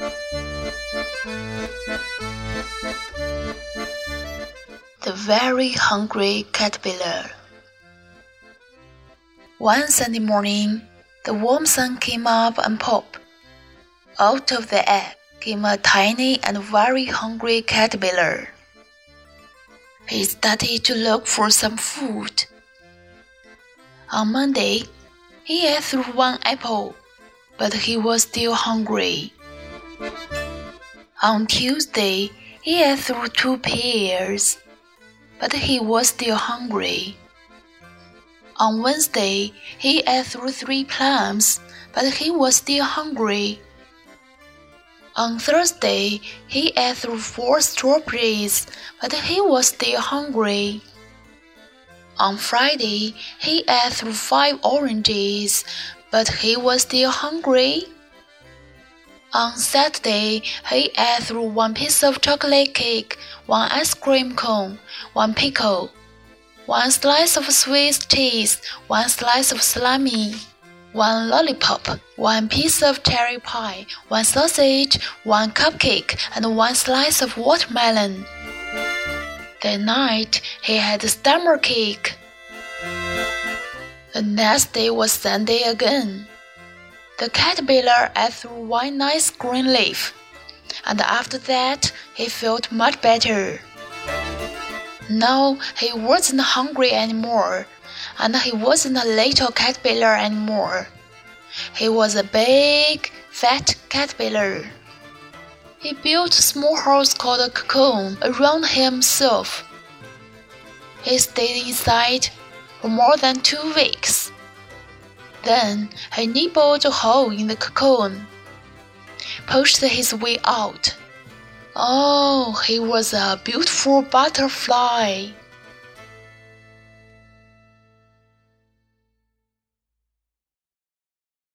The very hungry caterpillar. One Sunday morning, the warm sun came up and popped. Out of the egg came a tiny and very hungry caterpillar. He started to look for some food. On Monday, he ate through one apple, but he was still hungry. On Tuesday, he ate through two pears but he was still hungry. On Wednesday, he ate through three plums, but he was still hungry. On Thursday, he ate through four strawberries, but he was still hungry. On Friday, he ate through five oranges, but he was still hungry. On Saturday, he ate through one piece of chocolate cake, one ice cream cone, one pickle, one slice of Swiss cheese, one slice of salami, one lollipop, one piece of cherry pie, one sausage, one cupcake, and one slice of watermelon. That night, he had a stomach ache. The next day was Sunday again. The caterpillar ate one nice green leaf, and after that he felt much better. Now he wasn't hungry anymore, and he wasn't a little caterpillar anymore. He was a big, fat caterpillar. He built a small house called a cocoon around himself. He stayed inside for more than two weeks. Then he nibbled a hole in the cocoon, pushed his way out. Oh, he was a beautiful butterfly.